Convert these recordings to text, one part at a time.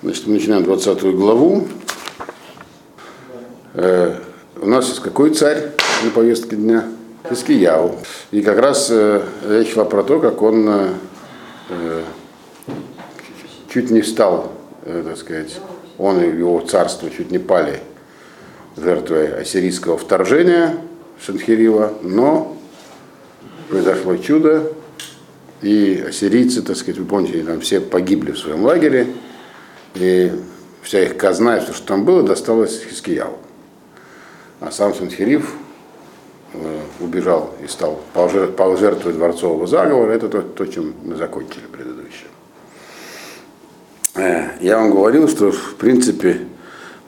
Значит, мы начинаем 20 главу. Э, у нас есть какой царь на повестке дня? Хискияу. И как раз э, речь шла про то, как он э, чуть не стал, э, так сказать, он и его царство чуть не пали жертвой ассирийского вторжения Шанхирива, но произошло чудо, и ассирийцы, так сказать, вы помните, там все погибли в своем лагере, и вся их казна и все, что там было, досталось Хискияву. А сам Санхирив э, убежал и стал пал жертвой дворцового заговора. Это то, то, чем мы закончили предыдущее. Э, я вам говорил, что в принципе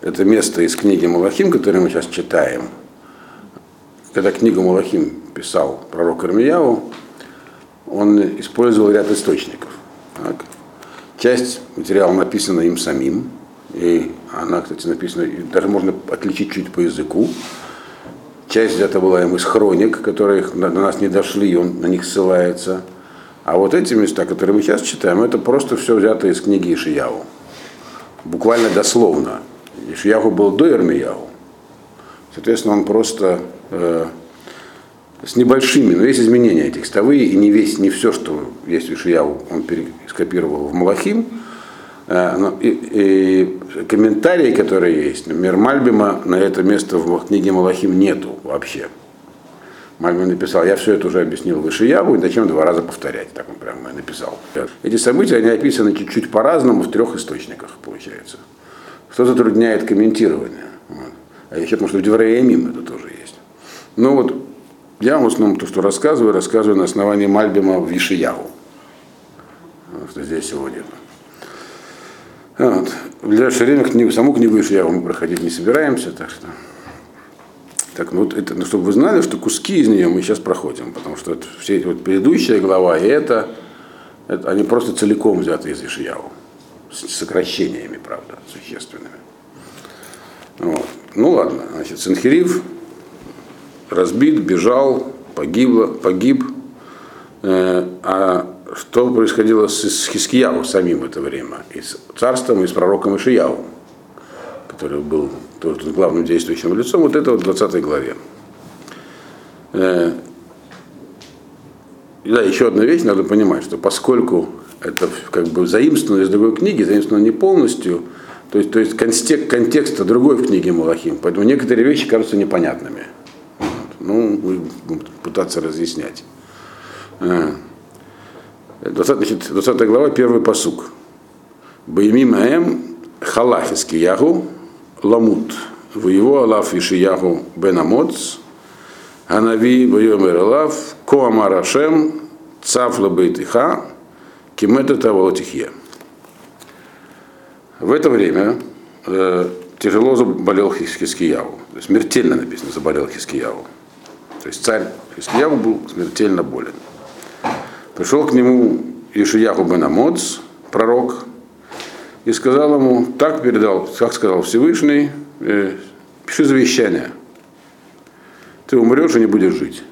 это место из книги Малахим, которую мы сейчас читаем. Когда книгу Малахим писал пророк Ирмияву, он использовал ряд источников. Так. Часть материала написана им самим, и она, кстати, написана, даже можно отличить чуть по языку. Часть взята была им из хроник, которые до нас не дошли, и он на них ссылается. А вот эти места, которые мы сейчас читаем, это просто все взято из книги Ишияву. Буквально дословно. Ишияву был до Ирмияву. Соответственно, он просто э, с небольшими, но есть изменения текстовые, и не весь, не все, что есть в Ишияву, он скопировал в Малахим. Э, и, и комментарии, которые есть, например, Мальбима на это место в книге Малахим нету вообще. Мальбим написал, я все это уже объяснил в Ишияву, и зачем два раза повторять, так он прямо написал. Эти события, они описаны чуть-чуть по-разному в трех источниках, получается. Что затрудняет комментирование. Вот. А еще, потому что в Девреямим это тоже есть. Ну вот, я в основном то, что рассказываю, рассказываю на основании Мальбима в Вишияву. Что здесь сегодня. Вот. В ближайшее время книгу, саму книгу Вишияву мы проходить не собираемся, так что. Так, ну, это, ну, чтобы вы знали, что куски из нее мы сейчас проходим, потому что это, все эти вот предыдущая глава и это, это, они просто целиком взяты из Ишияву. С сокращениями, правда, существенными. Вот. Ну ладно, значит, Санхирив разбит, бежал, погибло, погиб. Э, а что происходило с, Хискияву самим в это время? И с царством, и с пророком Ишияву, который был главным действующим лицом, вот это вот в 20 главе. Э, и да, еще одна вещь, надо понимать, что поскольку это как бы заимствовано из другой книги, заимствовано не полностью, то есть, то есть контекст, контекста другой в книге Малахим, поэтому некоторые вещи кажутся непонятными. Ну, будем пытаться разъяснять. 20, а. значит, 20 глава, первый посук. Боемим Аэм Халахиски Ягу Ламут. В его Алаф Ишиягу Бен Амоц. Анави Бойомер Алаф Коамар Ашем Цафла Бейтиха Кимета Таволотихе. В это время э, тяжело заболел Хискияву. Смертельно написано заболел Хискияву. То есть царь Хискияву был смертельно болен. Пришел к нему Ишияху бен Амоц, пророк, и сказал ему, так передал, как сказал Всевышний, э, пиши завещание. Ты умрешь и не будешь жить.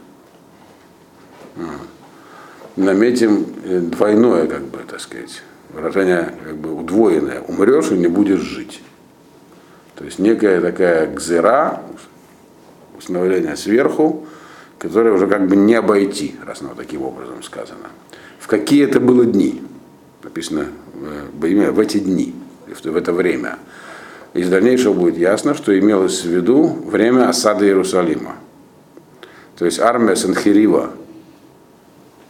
Наметим э, двойное, как бы, так сказать, выражение как бы удвоенное. Умрешь и не будешь жить. То есть некая такая гзера, установление сверху, которое уже как бы не обойти, раз оно таким образом сказано. В какие это было дни? Написано э, в эти дни, в это время. Из дальнейшего будет ясно, что имелось в виду время осады Иерусалима. То есть армия Санхирива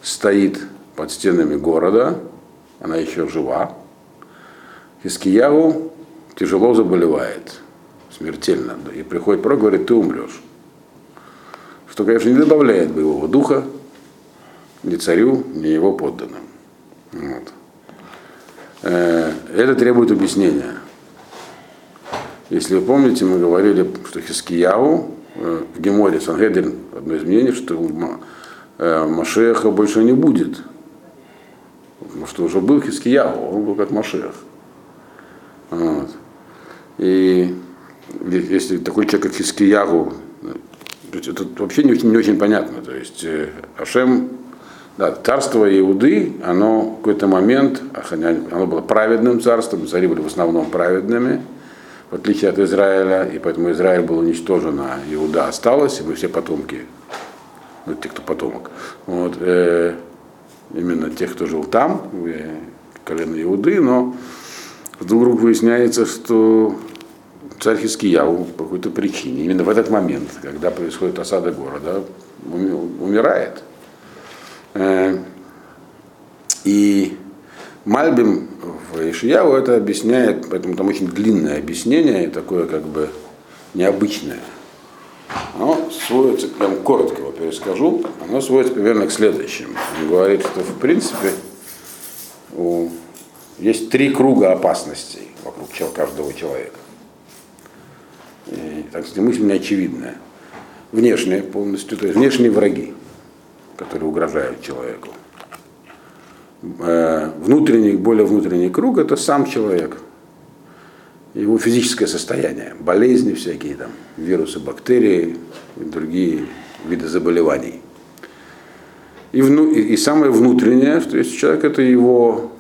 стоит под стенами города, она еще жива. Хискияву тяжело заболевает, смертельно. И приходит пророк, говорит, ты умрешь что, конечно, не добавляет боевого духа ни царю, ни его подданным. Вот. Э, это требует объяснения. Если вы помните, мы говорили, что Хискияву э, в Геморе Сангедрин, одно из мнений, что э, Машеха больше не будет. Потому что уже был Хискияву, он был как Машех. Вот. И если такой человек, как Хискиягу, это вообще не очень, не очень понятно. То есть э, Ашем Да, царство Иуды, оно в какой-то момент, оно было праведным царством, цари были в основном праведными, в отличие от Израиля, и поэтому Израиль был уничтожен, а Иуда осталась, и мы все потомки, ну, те, кто потомок, вот, э, именно тех, кто жил там, э, колено Иуды, но вдруг выясняется, что царь Хискияу по какой-то причине, именно в этот момент, когда происходит осада города, умирает. Э, и Мальбим в Ишияву это объясняет, поэтому там очень длинное объяснение, такое как бы необычное. Оно сводится, прям коротко его перескажу, оно сводится примерно к следующему. Он говорит, что в принципе у, есть три круга опасностей вокруг каждого человека. И, так сказать, мысль не очевидная. Внешние полностью, то есть внешние враги которые угрожают человеку. Э, внутренний, более внутренний круг – это сам человек, его физическое состояние, болезни всякие, там, вирусы, бактерии и другие виды заболеваний. И, вну, и, и самое внутреннее, то есть человек – это его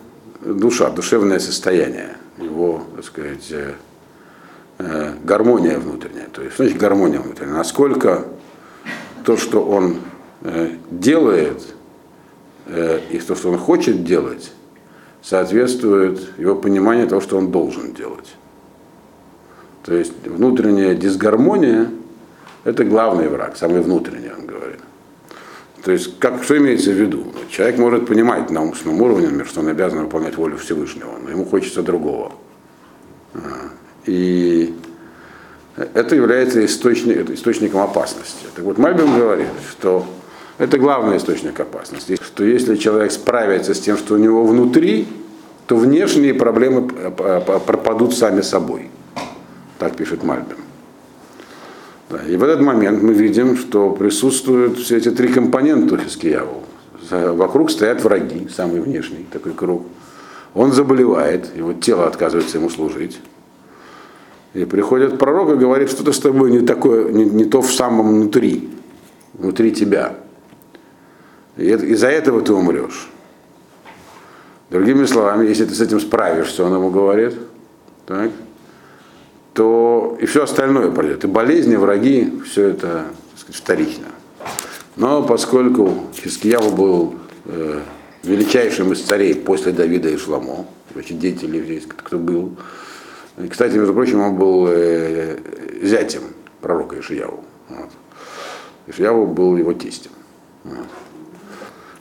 душа, душевное состояние, его, так сказать, э, гармония внутренняя. То есть, значит, гармония внутренняя. Насколько то, что он Э, делает э, и то, что он хочет делать, соответствует его пониманию того, что он должен делать. То есть внутренняя дисгармония – это главный враг, самый внутренний, он говорит. То есть, как, что имеется в виду? Человек может понимать на умственном уровне, например, что он обязан выполнять волю Всевышнего, но ему хочется другого. И это является источник, источником опасности. Так вот, Мальбим говорит, что это главный источник опасности. Что если человек справится с тем, что у него внутри, то внешние проблемы пропадут сами собой. Так пишет Мальбим. Да, и в этот момент мы видим, что присутствуют все эти три компонента Хискияву. Вокруг стоят враги, самый внешний такой круг. Он заболевает, его тело отказывается ему служить. И приходит пророк и говорит, что-то с тобой не, такое, не, не то в самом внутри, внутри тебя. И из-за этого ты умрешь. Другими словами, если ты с этим справишься, он ему говорит, так, то и все остальное пройдет. И болезни, враги, все это так сказать, вторично. Но поскольку Хискияву был э, величайшим из царей после Давида и Шламо, очень деятель еврейский, кто был, кстати, между прочим, он был э, зятем пророка Ишияву. Вот. Ишияву был его тестем. Вот.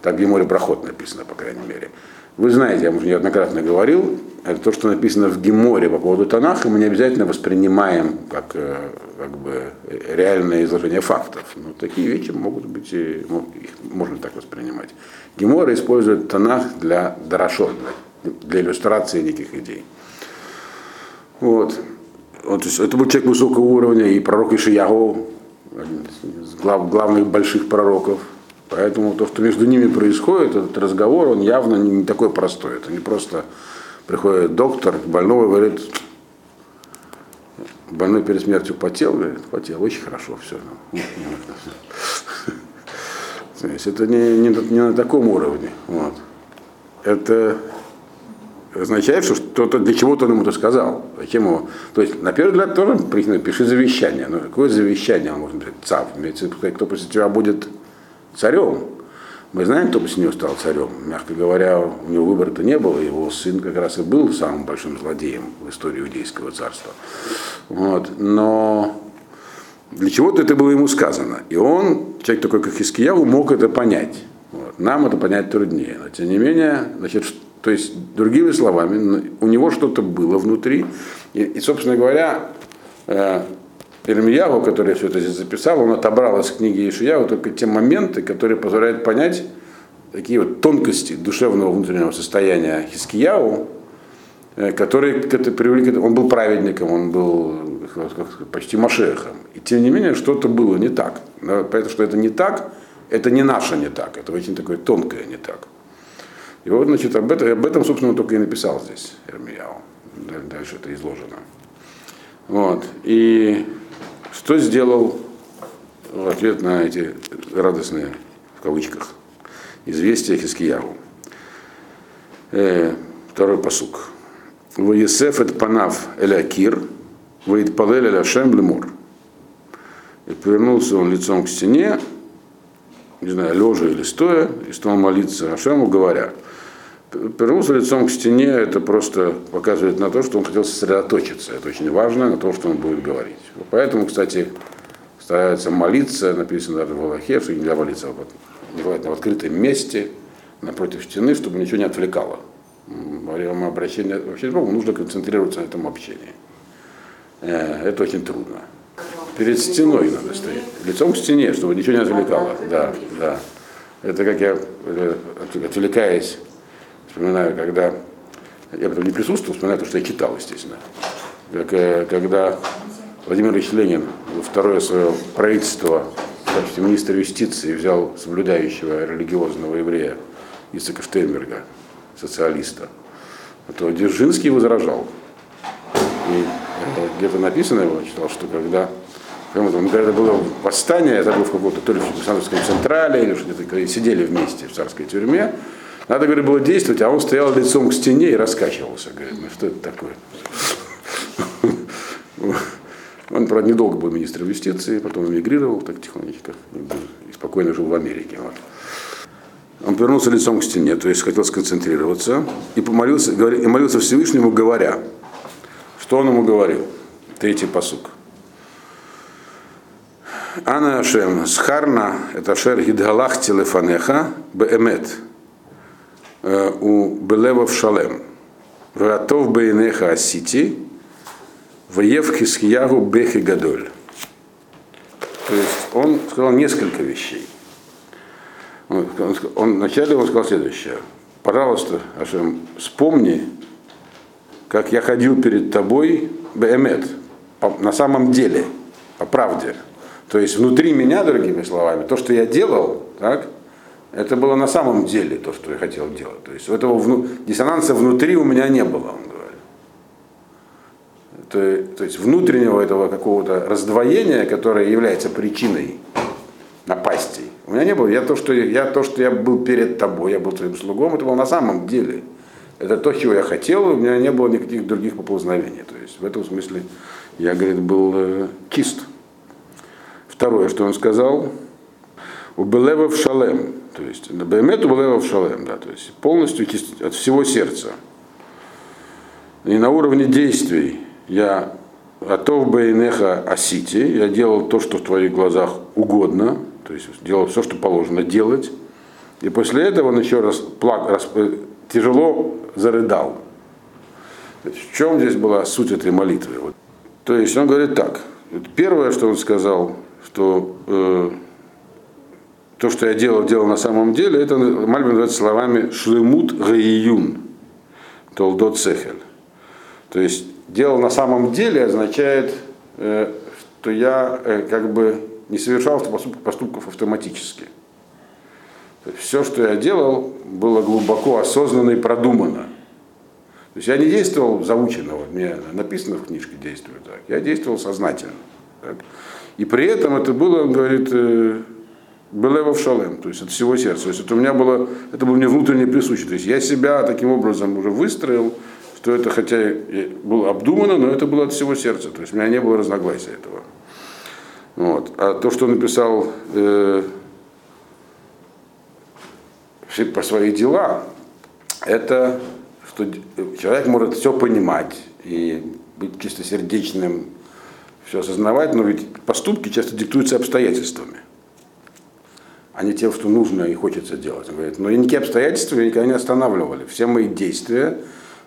Так Геморе Проход написано, по крайней мере. Вы знаете, я уже неоднократно говорил, это то, что написано в Геморе по поводу Танаха, мы не обязательно воспринимаем как, э, как бы реальное изложение фактов. Но такие вещи могут быть, и, их можно так воспринимать. Гемора использует Танах для дарашот, для, для иллюстрации неких идей. Вот. вот это был человек высокого уровня, и пророк Ишиягу, один из глав, главных больших пророков, Поэтому то, что между ними происходит, этот разговор, он явно не такой простой. Это не просто приходит доктор, больного говорит, больной перед смертью потел, говорит, потел, очень хорошо, все. То есть это не, не, не на таком уровне. Вот. Это означает, что что-то для чего-то он ему это сказал. Зачем его? То есть, на первый взгляд, тоже пиши завещание. Но какое завещание он может написать? Цав. Имеется кто после тебя будет царем. Мы знаем, кто после него стал царем. Мягко говоря, у него выбора-то не было. Его сын как раз и был самым большим злодеем в истории иудейского царства. Вот. Но для чего-то это было ему сказано. И он, человек такой, как Хискияву, мог это понять. Вот. Нам это понять труднее. Но тем не менее, значит, то есть, другими словами, у него что-то было внутри. И, и собственно говоря, э, Ирмияву, который все это здесь записал, он отобрал из книги Ишияву только те моменты, которые позволяют понять такие вот тонкости душевного внутреннего состояния Хискияу, э, которые это привели, он был праведником, он был почти машехом. И тем не менее, что-то было не так. Поэтому, что это не так, это не наше не так, это очень такое тонкое не так. И вот, значит, об этом, об этом собственно, он только и написал здесь, Ирмияу. Дальше это изложено. Вот. И что сделал в ответ на эти радостные, в кавычках, Известие Хискиягу. Э, второй посук. Воесеф эт панав элякир, воит палель эляшем лемур. И повернулся он лицом к стене, не знаю, лежа или стоя, и стал молиться Ашему, говоря, повернулся лицом к стене, это просто показывает на то, что он хотел сосредоточиться. Это очень важно, на то, что он будет говорить. Поэтому, кстати, старается молиться, написано даже в Аллахе, что нельзя молиться желательно в открытом месте, напротив стены, чтобы ничего не отвлекало. Во время обращения вообще нужно концентрироваться на этом общении. Э, это очень трудно. Перед стеной надо стоять, лицом к стене, чтобы ничего не отвлекало. Да, да. Это как я, э, отвлекаясь, вспоминаю, когда я потом не присутствовал, вспоминаю то, что я читал, естественно. Как, э, когда Владимир Ильич Ленин второе свое правительство в качестве министра юстиции взял соблюдающего религиозного еврея Исака Штейнберга, социалиста, то Дзержинский возражал. И где-то написано, я читал, что когда когда это было восстание, это было в каком-то то ли в Александровской централе, или что-то, когда сидели вместе в царской тюрьме, надо, говорит, было действовать, а он стоял лицом к стене и раскачивался. Говорит, ну что это такое? Он, правда, недолго был министром юстиции, потом эмигрировал так тихонечко и спокойно жил в Америке. Вот. Он повернулся лицом к стене, то есть хотел сконцентрироваться, и помолился, и молился Всевышнему, говоря, что он ему говорил. Третий посук. Ана Ашем, Схарна, это Шер Гидгалах Телефанеха, Беэмет, э, у Белевов Шалем, Вратов Бейнеха Асити, Ваев Хисхиягу Бехи Гадоль. То есть он сказал несколько вещей. Он, он, он, вначале он сказал следующее. Пожалуйста, Ашем, вспомни, как я ходил перед тобой, Беэмет, на самом деле, по правде. То есть внутри меня, другими словами, то, что я делал, так, это было на самом деле то, что я хотел делать. То есть этого вну, диссонанса внутри у меня не было, он говорит. То, то есть внутреннего этого какого-то раздвоения, которое является причиной напастей. У меня не было. Я то, что я, то, что я был перед тобой, я был твоим слугом, это было на самом деле. Это то, чего я хотел, у меня не было никаких других поползновений. То есть в этом смысле я, говорит, был э, чист. Второе, что он сказал, у Белева в шалем, то есть Бемет в шалем, да, то есть полностью от всего сердца. И на уровне действий я готов Бейнеха Асити, я делал то, что в твоих глазах угодно, то есть делал все, что положено делать. И после этого он еще раз, плак, раз э, тяжело зарыдал. В чем здесь была суть этой молитвы? Вот. То есть он говорит так. Первое, что он сказал, что э, то, что я делал, делал на самом деле, это Мальбин называется словами шлемут гаиюн, толдот сехель. То есть делал на самом деле означает, э, что я э, как бы не совершал поступков автоматически. То есть все, что я делал, было глубоко осознанно и продумано. То есть я не действовал заученно, вот мне написано в книжке действую так, я действовал сознательно. Так. И при этом это было, он говорит, э, было в шалем, то есть от всего сердца. То есть это у меня было, это было мне внутренне присуще. То есть я себя таким образом уже выстроил, что это хотя и было обдумано, но это было от всего сердца. То есть у меня не было разногласия этого. Вот. А то, что написал э, про свои дела, это что человек может все понимать и быть чистосердечным все осознавать, но ведь поступки часто диктуются обстоятельствами, а не тем, что нужно и хочется делать. Он говорит, но никакие обстоятельства никогда не останавливали. Все мои действия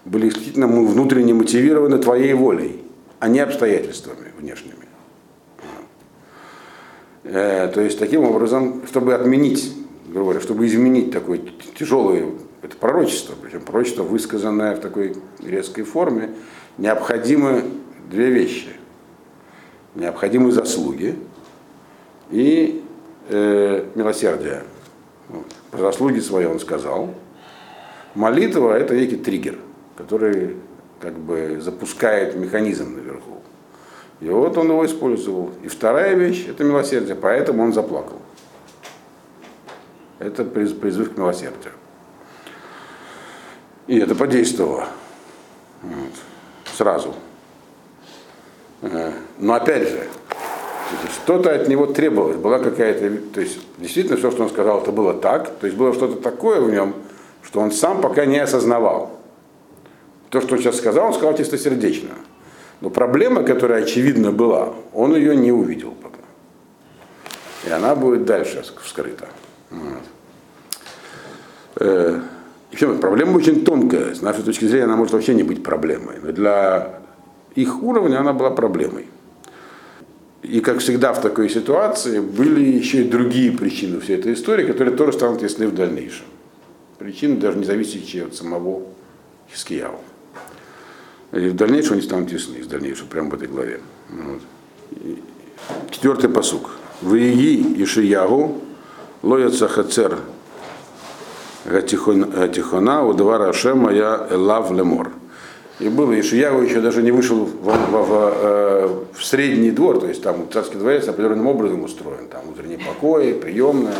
были исключительно внутренне мотивированы твоей волей, а не обстоятельствами внешними. Э, то есть таким образом, чтобы отменить, говоря, чтобы изменить такое тяжелое это пророчество, причем пророчество, высказанное в такой резкой форме, необходимы две вещи необходимые заслуги и э, милосердие. Вот. Про заслуги свои он сказал. Молитва – это некий триггер, который как бы запускает механизм наверху. И вот он его использовал. И вторая вещь – это милосердие, поэтому он заплакал. Это призыв к милосердию. И это подействовало. Вот. Сразу. Э, но опять же, что-то от него требовалось, была какая-то, то есть действительно все, что он сказал, это было так, то есть было что-то такое в нем, что он сам пока не осознавал. То, что он сейчас сказал, он сказал чистосердечно. Но проблема, которая очевидно была, он ее не увидел пока. И она будет дальше вскрыта. Вот. Э, еще проблема очень тонкая. С нашей точки зрения она может вообще не быть проблемой. Но для их уровня она была проблемой. И, как всегда в такой ситуации, были еще и другие причины всей этой истории, которые тоже станут ясны в дальнейшем. Причины, даже не зависящие от самого Хискияву. И в дальнейшем они станут ясны, в дальнейшем, прямо в этой главе. Вот. Четвертый посук. Виги Ишиягу, лояца хацер Гатихона, удвара Ашема я лав лемор. И было, и Шиягу еще даже не вышел в, в, в, э, в средний двор, то есть там царский дворец определенным образом устроен, там внутренние покои, приемная.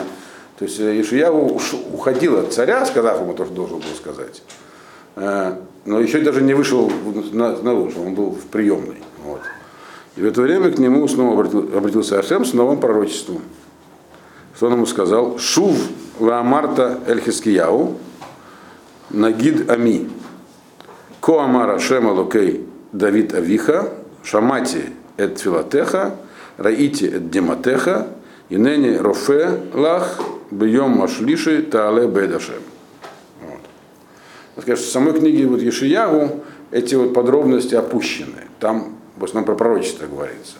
То есть э, Ишиягу уходил от царя, сказав ему то, что должен был сказать. Э, но еще даже не вышел наружу, он был в приемной. Вот. И в это время к нему снова обратился Ашем с новым пророчеством. Что он ему сказал? Шув Ваамарта Эльхискияу Нагид Ами Коамара Шема Лукей Давид Авиха, Шамати Эт Филатеха, Раити Эт Дематеха, Инени Рофе Лах, Бьем Машлиши Таале Бедашем. Вот. Скажем, в самой книге вот Ешиягу эти вот подробности опущены. Там в основном про пророчество говорится.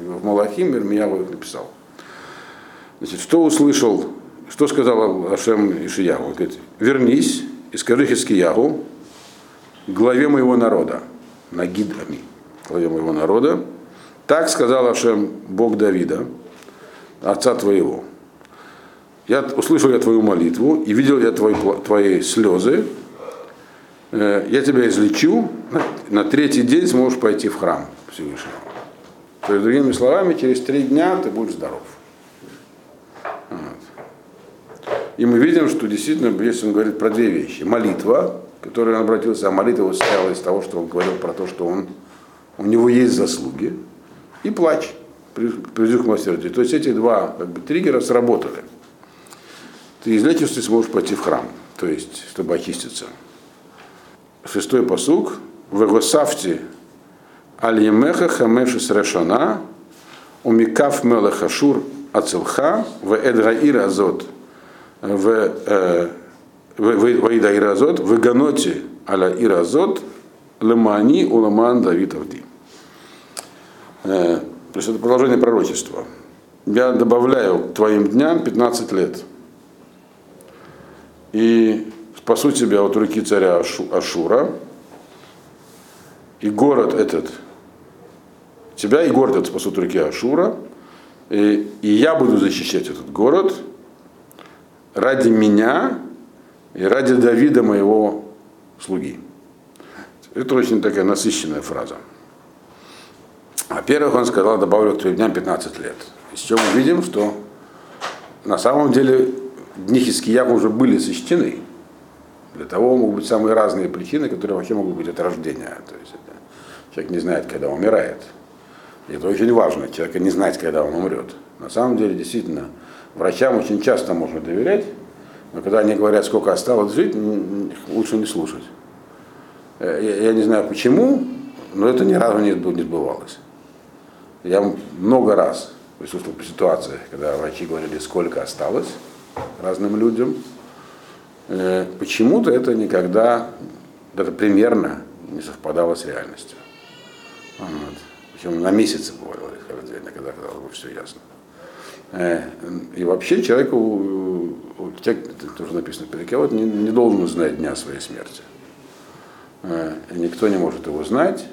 В Малахим Ирмияву их написал. Значит, что услышал, что сказал Ашем Ишиягу? Он говорит, вернись и скажи Хискиягу, главе моего народа, Нагидами, главе моего народа, так сказал Ашем Бог Давида, отца твоего. Я услышал я твою молитву и видел я твои, твои слезы. Э, я тебя излечу, на третий день сможешь пойти в храм Всевышнего. То есть, другими словами, через три дня ты будешь здоров. Вот. И мы видим, что действительно, если он говорит про две вещи. Молитва, который обратился, а молитва состояла из того, что он говорил про то, что он, у него есть заслуги, и плач, призыв к милосердию. То есть эти два как бы, триггера сработали. Ты излечишься, ты сможешь пойти в храм, то есть, чтобы очиститься. Шестой посук. Вегосавти аль-емеха хамеши срешана умикав мелеха шур ацелха в эдгаир азот в э, Ваида Иразот, выганоте аля Иразот, лемани уламан Давид Авди. Э, то есть это продолжение пророчества. Я добавляю твоим дням 15 лет. И спасу тебя от руки царя Ашура. И город этот, тебя и город этот спасут руки Ашура. И, и я буду защищать этот город ради меня и ради Давида моего слуги. Это очень такая насыщенная фраза. Во-первых, он сказал, добавлю к трем дням 15 лет. Из чего мы видим, что на самом деле дни Хискияка уже были сочтены. Для того могут быть самые разные причины, которые вообще могут быть от рождения. То есть это, человек не знает, когда умирает. И это очень важно, человека не знать, когда он умрет. На самом деле, действительно, врачам очень часто можно доверять, но когда они говорят, сколько осталось жить, лучше не слушать. Э, я, я не знаю почему, но это ни разу не, не сбывалось. Я много раз присутствовал в ситуациях, когда врачи говорили, сколько осталось разным людям. Э, почему-то это никогда, даже примерно не совпадало с реальностью. Вот. Причем на месяцы бывало, когда, когда все ясно. Э, и вообще человеку, человек, тоже написано в не, не должен знать дня своей смерти. Э, никто не может его знать.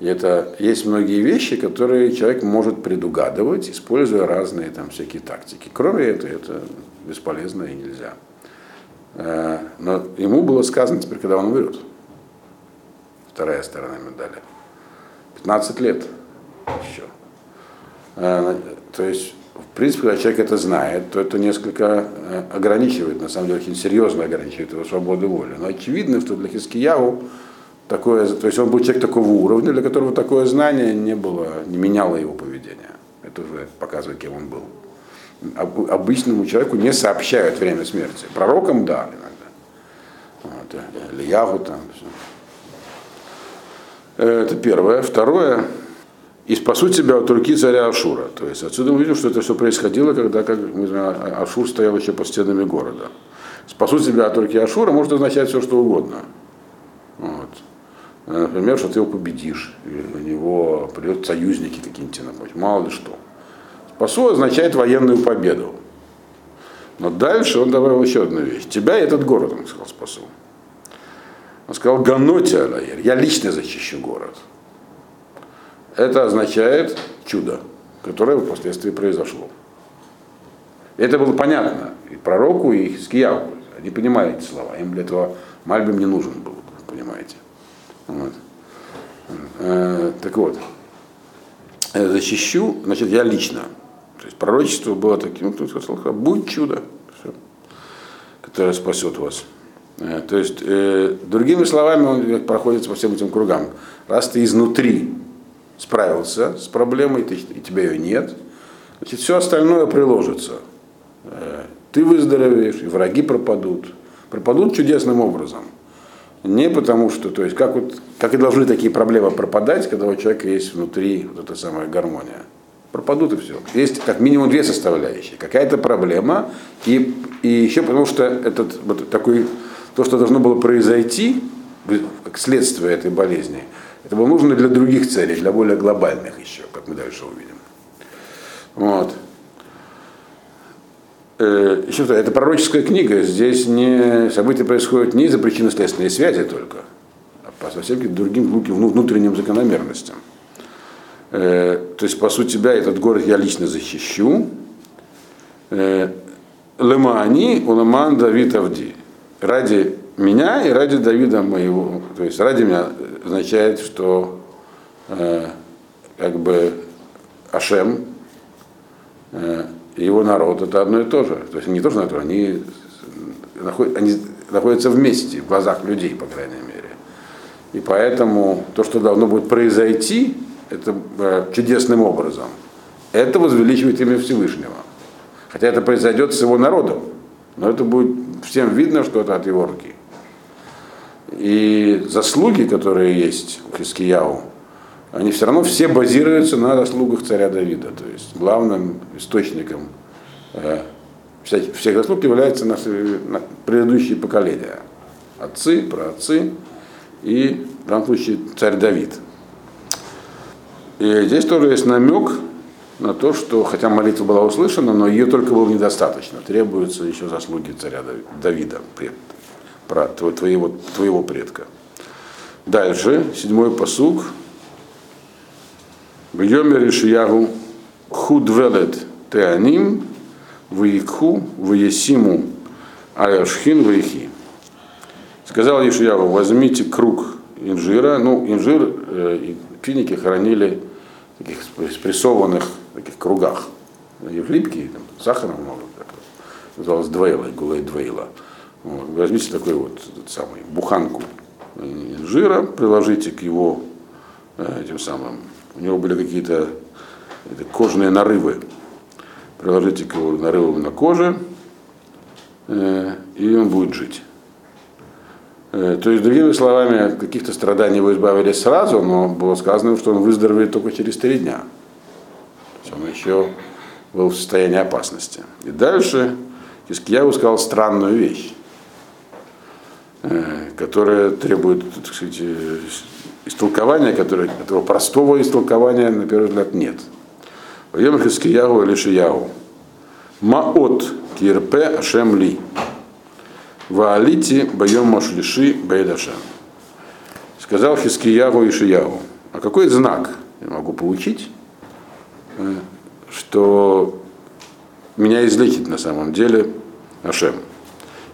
И это есть многие вещи, которые человек может предугадывать, используя разные там всякие тактики. Кроме этого, это бесполезно и нельзя. Э, но ему было сказано теперь, когда он умрет. Вторая сторона медали. 15 лет еще. То есть в принципе, когда человек это знает, то это несколько э, ограничивает, на самом деле, очень серьезно ограничивает его свободу воли. Но очевидно, что для Хискияву такое, то есть он был человек такого уровня, для которого такое знание не было, не меняло его поведение. Это уже показывает, кем он был. Об, обычному человеку не сообщают время смерти. Пророкам да, иногда. Вот, э, или Ягу там. Все. Это первое. Второе. И спасу тебя от руки царя Ашура. То есть отсюда мы видим, что это все происходило, когда, как мы знаем, а, Ашур стоял еще под стенами города. Спасу тебя от руки Ашура может означать все, что угодно. Вот. Например, что ты его победишь, у него придут союзники какие-нибудь на помощь, мало ли что. Спасу означает военную победу. Но дальше он добавил еще одну вещь. Тебя и этот город, он сказал, спасу. Он сказал, Ганоти Алаир, я лично защищу город. Это означает чудо, которое впоследствии произошло. Это было понятно и пророку, и Скияву. Они понимали эти слова. Им для этого Мальбим не нужен был, понимаете. Вот. Э, так вот, защищу, значит, я лично. То есть пророчество было таким, ну, кто сказал, будет чудо, все, которое спасет вас. Э, то есть, э, другими словами, он проходит по всем этим кругам. Раз ты изнутри справился с проблемой, ты, и тебя ее нет, значит, все остальное приложится. Э, ты выздоровеешь, и враги пропадут. Пропадут чудесным образом. Не потому что, то есть, как, вот, как и должны такие проблемы пропадать, когда у человека есть внутри вот эта самая гармония. Пропадут и все. Есть как минимум две составляющие. Какая-то проблема, и, и еще потому что этот вот такой, то, что должно было произойти, как следствие этой болезни, это было нужно для других целей, для более глобальных еще, как мы дальше увидим. Вот. Э, еще это пророческая книга. Здесь не, события происходят не из-за причинно-следственной связи только, а по совсем другим внутренним закономерностям. Э, то есть, по сути, тебя этот город я лично защищу. Э, Лемани, Уламан, Давид, Авди. Ради меня и ради Давида моего. То есть ради меня означает, что э, как бы Ашем э, его народ это одно и то же. То есть не то, что это, они, они находятся вместе в глазах людей, по крайней мере. И поэтому то, что должно будет произойти, это э, чудесным образом, это возвеличивает имя Всевышнего. Хотя это произойдет с его народом, но это будет всем видно, что это от его руки. И заслуги, которые есть у Хискияу, они все равно все базируются на заслугах царя Давида. То есть главным источником э, всех, заслуг являются наши предыдущие поколения. Отцы, праотцы и в данном случае царь Давид. И здесь тоже есть намек на то, что хотя молитва была услышана, но ее только было недостаточно. Требуются еще заслуги царя Давида, про твоего, твоего предка. Дальше, седьмой посуг. Бьемер Ишиягу худвелет теаним ваикху ваесиму аяшхин ваихи. Сказал Ишиягу, возьмите круг инжира. Ну, инжир э, финики хранили в таких спрессованных таких кругах. Они липкие, там, сахара много. Называлось двейла, гулей двейла. Вот. Возьмите такой вот этот самый буханку жира, приложите к его э, этим самым. У него были какие-то кожные нарывы. Приложите к его нарывам на коже, э, и он будет жить. Э, то есть, другими словами, от каких-то страданий его избавились сразу, но было сказано, что он выздоровеет только через три дня. То есть он еще был в состоянии опасности. И дальше Кискияву сказал странную вещь. Э, которая требует так сказать, э, истолкования, которое, которого простого истолкования, на первый взгляд, нет. Воем Хискиягу или Шиягу. Маот кирпе ашем ли. Ваалити боем машлиши бейдашем. Сказал Хискиягу и Шиягу. А какой знак я могу получить, э, что меня излечит на самом деле Ашем?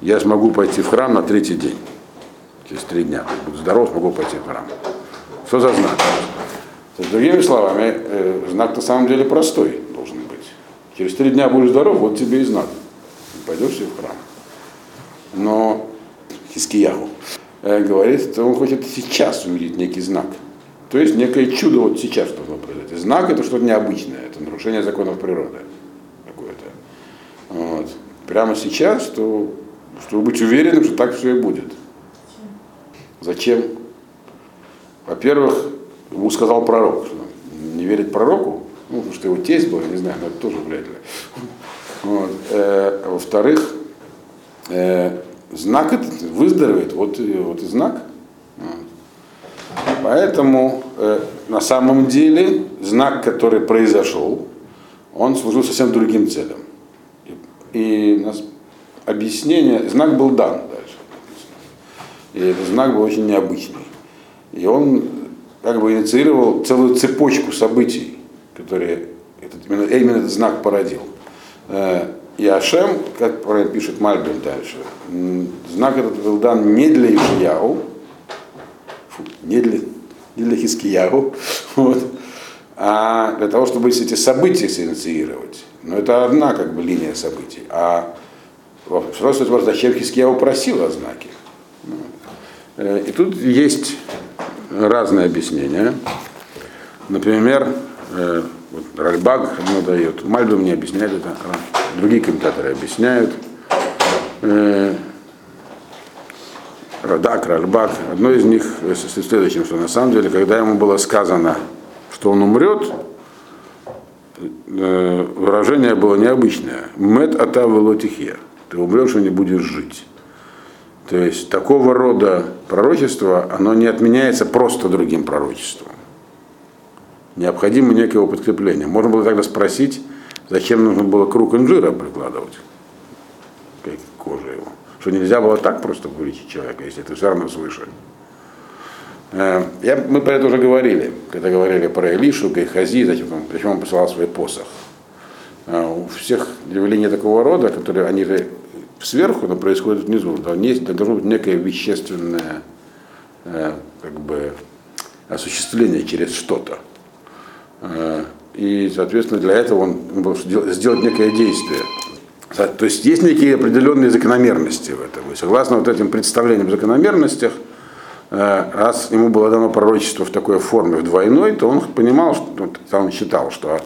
Я смогу пойти в храм на третий день. Через три дня. Буду здоров, смогу пойти в храм. Что за знак? С другими словами, э, знак на самом деле простой должен быть. Через три дня будешь здоров, вот тебе и знак. Пойдешь себе в храм. Но Хискиягу э, говорит, что он хочет сейчас увидеть некий знак. То есть некое чудо вот сейчас должно произойти. Знак это что-то необычное, это нарушение законов природы какое-то. Вот. Прямо сейчас, то, чтобы быть уверенным, что так все и будет. Зачем? Во-первых, ему сказал пророк, что не верить пророку, ну, потому что его тесть был, я не знаю, но это тоже вряд ли. Вот. Э, во-вторых, э, знак этот выздоровеет, вот, вот и знак. Поэтому э, на самом деле знак, который произошел, он служил совсем другим целям. И, и нас объяснение, знак был дан дальше. И этот знак был очень необычный. И он как бы инициировал целую цепочку событий, которые этот, именно, именно этот знак породил. Э, и Ашем, как пишет Мальбин дальше, знак этот был дан не для Ишияу, не для, не для Хискияу, вот, а для того, чтобы эти события синициировать. Но это одна как бы линия событий. А вопрос, зачем Хискияу просил о знаке? Э, и тут есть разные объяснения. Например, э, вот Ральбаг ему дает, Мальбим не объясняет это, а другие комментаторы объясняют. Э, Радак, Ральбак. Одно из них в следующем, что на самом деле, когда ему было сказано, что он умрет, выражение было необычное. Мет атава тихе. Ты умрешь и не будешь жить. То есть такого рода пророчество, оно не отменяется просто другим пророчеством. Необходимо некое подкрепление. Можно было тогда спросить, зачем нужно было круг инжира прикладывать к коже его. Что нельзя было так просто вылечить человека, если ты все равно свыше. Э, я, мы про это уже говорили, когда говорили про Илишу, Гайхази, зачем, зачем он посылал свой посох. Э, у всех явлений такого рода, которые они же сверху, но происходит внизу. Там есть, должно быть некое вещественное э, как бы, осуществление через что-то. Э, и, соответственно, для этого он должен сделать некое действие. То есть есть некие определенные закономерности в этом. И согласно вот этим представлениям о закономерностях, э, раз ему было дано пророчество в такой форме, в двойной, то он понимал, что он считал, что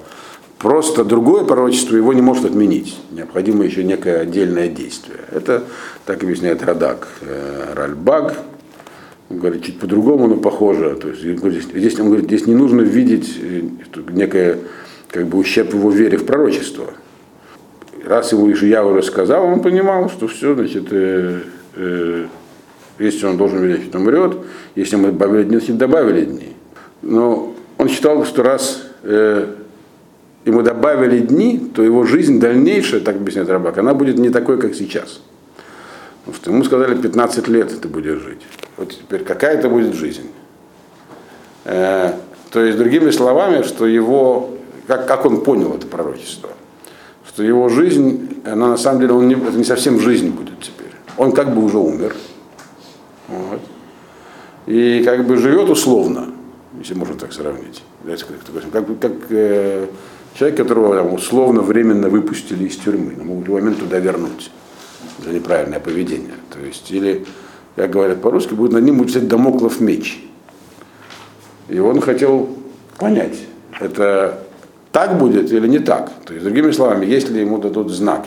Просто другое пророчество его не может отменить. Необходимо еще некое отдельное действие. Это так объясняет Радак. Э, Ральбаг, он говорит, чуть по-другому, но похоже. То есть, здесь, здесь, он говорит, здесь не нужно видеть э, некое как бы ущерб его вере в пророчество. Раз ему Ишия уже сказал, он понимал, что все, значит, э, э, если он должен верить, что умрет, если мы добавили дни, значит, добавили дни. Но он считал, что раз э, ему добавили дни, то его жизнь дальнейшая, так объясняет Рабак, она будет не такой, как сейчас. Потому что ему сказали, 15 лет ты будешь жить. Вот теперь какая это будет жизнь? Э, то есть, другими словами, что его, как, как он понял это пророчество, что его жизнь, она на самом деле, он не, это не совсем жизнь будет теперь. Он как бы уже умер. Вот. И как бы живет условно, если можно так сравнить. Как, как, как э, Человек, которого там, условно временно выпустили из тюрьмы, но могут в любой момент туда вернуть за неправильное поведение. То есть, или, как говорят по-русски, будет над ним будет взять домоклов меч. И он хотел понять, это так будет или не так. То есть, другими словами, если ему дадут знак,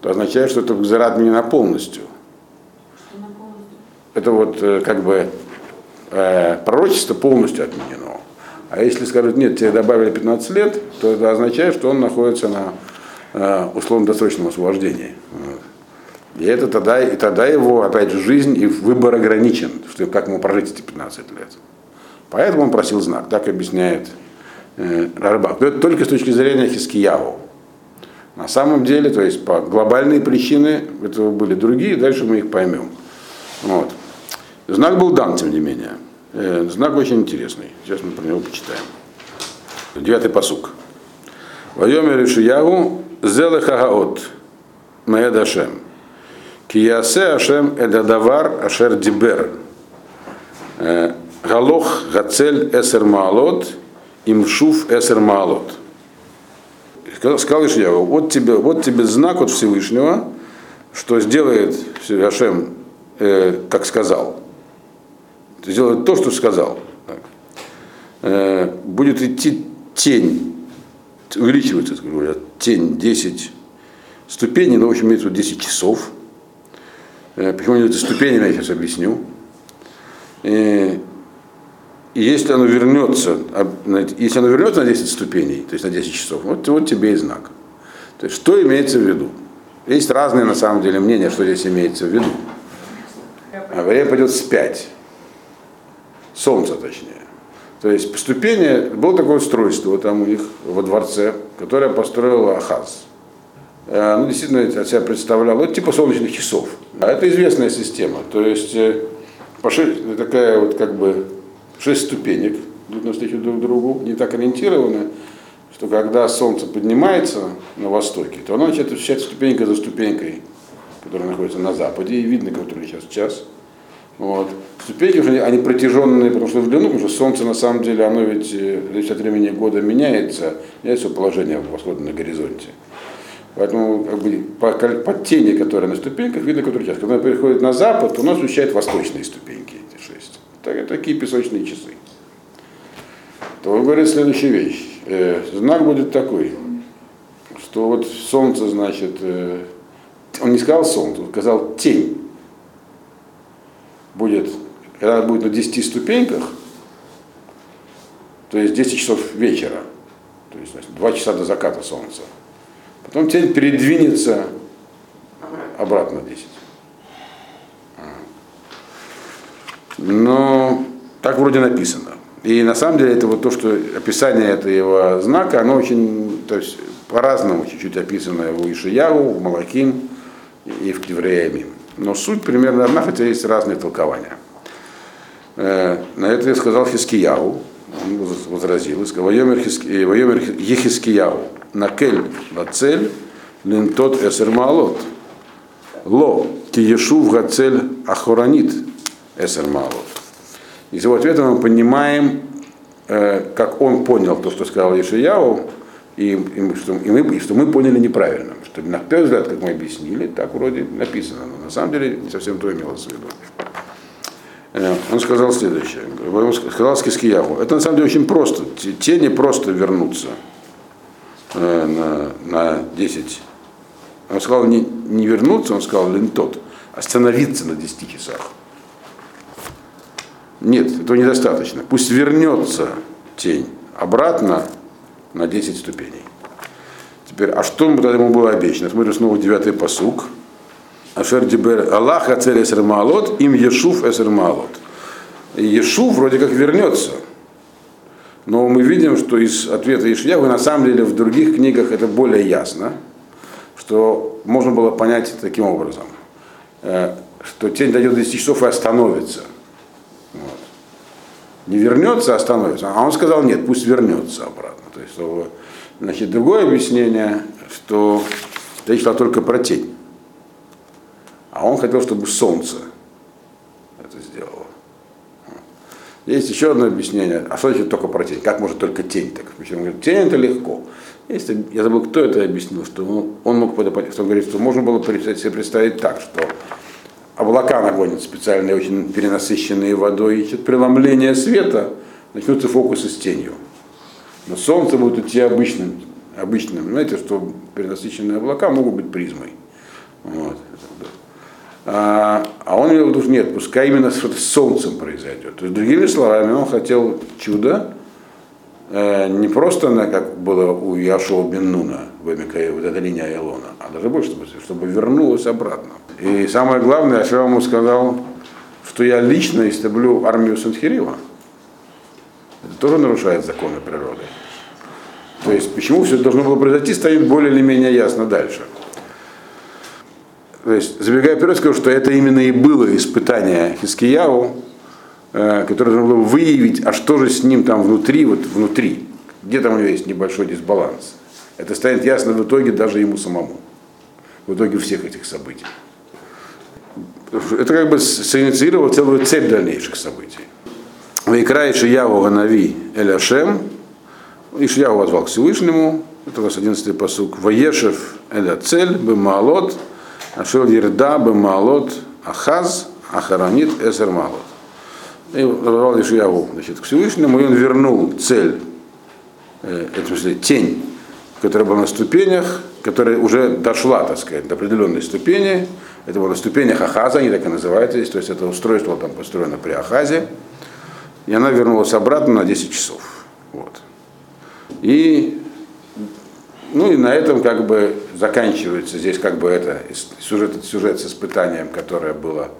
то означает, что это зарад не на полностью. Это вот э, как бы э, пророчество полностью отменено. А если скажут, нет, тебе добавили 15 лет, то это означает, что он находится на э, условно-досрочном освобождении. И это тогда, и тогда его, опять же, жизнь и выбор ограничен, что как ему прожить эти 15 лет. Поэтому он просил знак, так объясняет э, Рарбак. Но это только с точки зрения Хискияву. На самом деле, то есть по глобальные причины этого были другие, дальше мы их поймем. Вот. Знак был дан, тем не менее. Э, знак очень интересный. Сейчас мы про него почитаем. Девятый посук. Вайомер Ишиягу Зелехагаот Маэд Ашем. Киясе Ашем Эдадавар Ашер Дибер. Э, Галох Гацель Эсер Маалот Имшуф Эсер Маалот. Сказал, Ишьяву, вот тебе, вот тебе знак от Всевышнего, что сделает Ашем, э, как сказал. Сделает то, что сказал. Э, будет идти тень, увеличивается, говорят, тень 10 ступеней, но в общем имеется 10 часов. Э, почему эти ступени, я сейчас объясню. И, и если оно вернется, если оно вернется на 10 ступеней, то есть на 10 часов, вот, вот тебе и знак. То есть что имеется в виду? Есть разные на самом деле мнения, что здесь имеется в виду. А время пойдет спять. Солнце точнее. То есть по ступени было такое устройство там у них во дворце, которое построил Ахаз. Э, ну, действительно, от себя представлял, это типа солнечных часов. А это известная система. То есть э, по 6, такая вот как бы шесть ступенек идут навстречу друг другу, не так ориентированы, что когда солнце поднимается на востоке, то оно начинает ощущать ступенька за ступенькой, которая находится на западе, и видно, который сейчас час. Вот. Ступеньки уже они протяженные, потому что в длину, потому что солнце на самом деле, оно ведь э, зависит от времени года меняется, меняется положение восхода на горизонте. Поэтому как бы, по, по тени, которая на ступеньках, видно, который час. Когда она переходит на запад, то у нас освещает восточные ступеньки, эти шесть. Так, такие песочные часы. То он говорит следующую вещь. Э, знак будет такой, что вот солнце, значит, э, он не сказал солнце, он сказал тень. Будет, когда она будет на 10 ступеньках, то есть 10 часов вечера, то есть значит, 2 часа до заката солнца, Потом тень передвинется обратно 10. Но так вроде написано. И на самом деле это вот то, что описание этого знака, оно очень, то есть по-разному чуть-чуть описано в Ишияву, в Малаким и в Кивреями. Но суть примерно одна, хотя есть разные толкования. Э, на это я сказал Хискияу, он возразил, и сказал, Воемер Ехискияу, накель лацель лентот эсер маалот. Ло киешув гацель ахоранит эсер маалот. Из его ответа мы понимаем, э, как он понял то, что сказал Ишияу, и, и, что, и, мы, и что мы поняли неправильно. Что на первый взгляд, как мы объяснили, так вроде написано, но на самом деле не совсем то имелось в виду. Э, он сказал следующее. Он сказал Скискиягу. Это на самом деле очень просто. Тени просто вернутся на, на 10. Он сказал не, не вернуться, он сказал лентот, остановиться на 10 часах. Нет, этого недостаточно. Пусть вернется тень обратно на 10 ступеней. Теперь, а что ему было обещано? Смотрим снова девятый посук. Ашер дибер Аллах ацер эсер маалот, им Ешув эсер маалот. Ешув вроде как вернется. Но мы видим, что из ответа Ишьявы на самом деле в других книгах это более ясно, что можно было понять таким образом, э, что тень дойдет до 10 часов и остановится. Вот. Не вернется, а остановится. А он сказал, нет, пусть вернется обратно. Есть, что, значит, другое объяснение, что речь шла только про тень. А он хотел, чтобы солнце это сделало. Есть еще одно объяснение. А что значит только про тень? Как может только тень так? Причем он тень это легко. Если, я забыл, кто это объяснил, что он мог подопать, что он говорит, что можно было себе представить так, что облака нагонят специальные, очень перенасыщенные водой, и преломление света, начнутся фокусы с тенью. Но солнце будет идти обычным, обычным. Знаете, что перенасыщенные облака могут быть призмой. Вот. А, а он имел в виду, нет, пускай именно с, солнцем произойдет. То есть, другими словами, он хотел чудо, э, не просто, на, как было у Яшова бен Нуна в Эмикае, вот эта линия Айлона, а даже больше, чтобы, чтобы вернулась обратно. И самое главное, я ему сказал, что я лично истреблю армию Санхирива. Это тоже нарушает законы природы. То есть, почему все должно было произойти, станет более или менее ясно дальше. То есть, забегая вперед, скажу, что это именно и было испытание Хискияу, э, которое должно было выявить, а что же с ним там внутри, вот внутри, где там у него есть небольшой дисбаланс. Это станет ясно в итоге даже ему самому, в итоге всех этих событий. Это как бы синициировало целую цепь дальнейших событий. Вайкра Ишияву Ганави Эляшем, Ишияву возвал к Всевышнему, это у вас 11 посук, Ваешев эля цель, бемалот, ашел ерда бемалот, ахаз, ахаранит эсер малот. И возвал Ишияву значит, к Всевышнему, и он вернул цель, это в смысле тень, которая была на ступенях, которая уже дошла, так сказать, до определенной ступени. Это было на ступенях Ахаза, они так и называются здесь, то есть это устройство там построено при Ахазе. И она вернулась обратно на 10 часов. Вот. И, ну и на этом как бы заканчивается здесь как бы это сюжет, сюжет с испытанием, которое было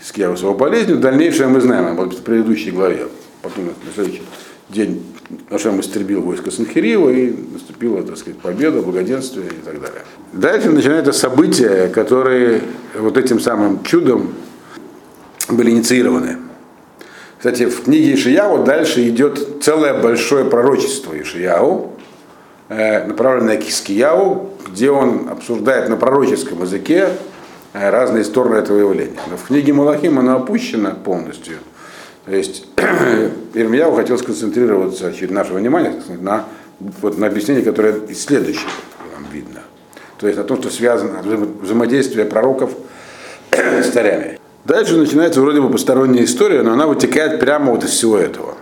с Киевусовой болезнью. Дальнейшее мы знаем, вот в предыдущей главе. Потом на следующий день Ашем истребил войско Санхириева и наступила, так сказать, победа, благоденствие и так далее. Дальше начинаются события, которые вот этим самым чудом были инициированы. Кстати, в книге Ишияу дальше идет целое большое пророчество Ишияу, э, направленное к Искияу, где он обсуждает на пророческом языке э, разные стороны этого явления. Но в книге Малахим оно опущено полностью – то есть Ирмияу хотел сконцентрироваться наше внимание на, вот, на объяснении, которое из следующего нам видно. То есть на том, что связано взаимодействие пророков с царями. Дальше начинается вроде бы посторонняя история, но она вытекает прямо вот из всего этого.